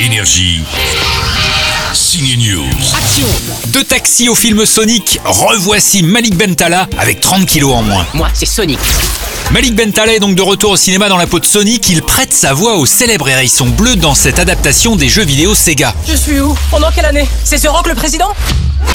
Énergie. Signe News. Action De taxi au film Sonic, revoici Malik Bentala avec 30 kilos en moins. Moi, c'est Sonic. Malik Bentala est donc de retour au cinéma dans la peau de Sonic. Il prête sa voix au célèbre hérisson bleu dans cette adaptation des jeux vidéo Sega. Je suis où? Pendant quelle année? C'est The Rock le président?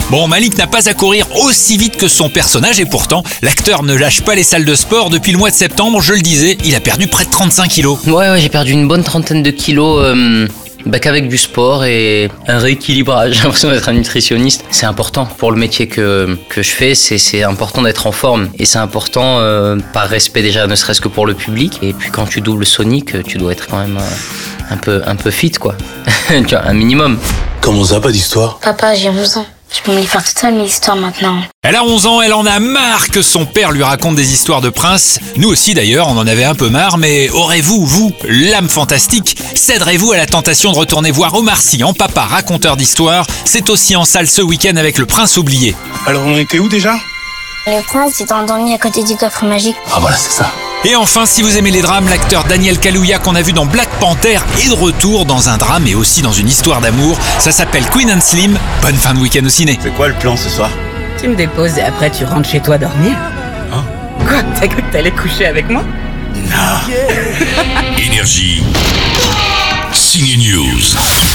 Bon, Malik n'a pas à courir aussi vite que son personnage et pourtant, l'acteur ne lâche pas les salles de sport. Depuis le mois de septembre, je le disais, il a perdu près de 35 kilos. Ouais, ouais, j'ai perdu une bonne trentaine de kilos. Euh, bah, qu'avec du sport et un rééquilibrage. J'ai l'impression d'être un nutritionniste. C'est important pour le métier que, que je fais. C'est, c'est important d'être en forme. Et c'est important euh, par respect déjà, ne serait-ce que pour le public. Et puis quand tu doubles Sonic, tu dois être quand même euh, un, peu, un peu fit, quoi. tu vois, un minimum. Comment ça, pas d'histoire? Papa, j'ai 11 ans. Je peux me les faire toute seule mes histoires maintenant. Elle a 11 ans, elle en a marre que son père lui raconte des histoires de princes. Nous aussi d'ailleurs, on en avait un peu marre, mais aurez-vous, vous, l'âme fantastique Céderez-vous à la tentation de retourner voir Omar Sy en papa raconteur d'histoires? C'est aussi en salle ce week-end avec Le Prince oublié. Alors on était où déjà? Le prince s'est endormi à côté du coffre magique. Ah voilà, c'est ça. Et enfin, si vous aimez les drames, l'acteur Daniel Kaluuya qu'on a vu dans Black Panther est de retour dans un drame et aussi dans une histoire d'amour. Ça s'appelle Queen and Slim. Bonne fin de week-end au ciné. C'est quoi le plan ce soir? Tu me déposes et après tu rentres chez toi dormir Hein Quoi? T'as cru que t'allais coucher avec moi? Énergie. Signe News.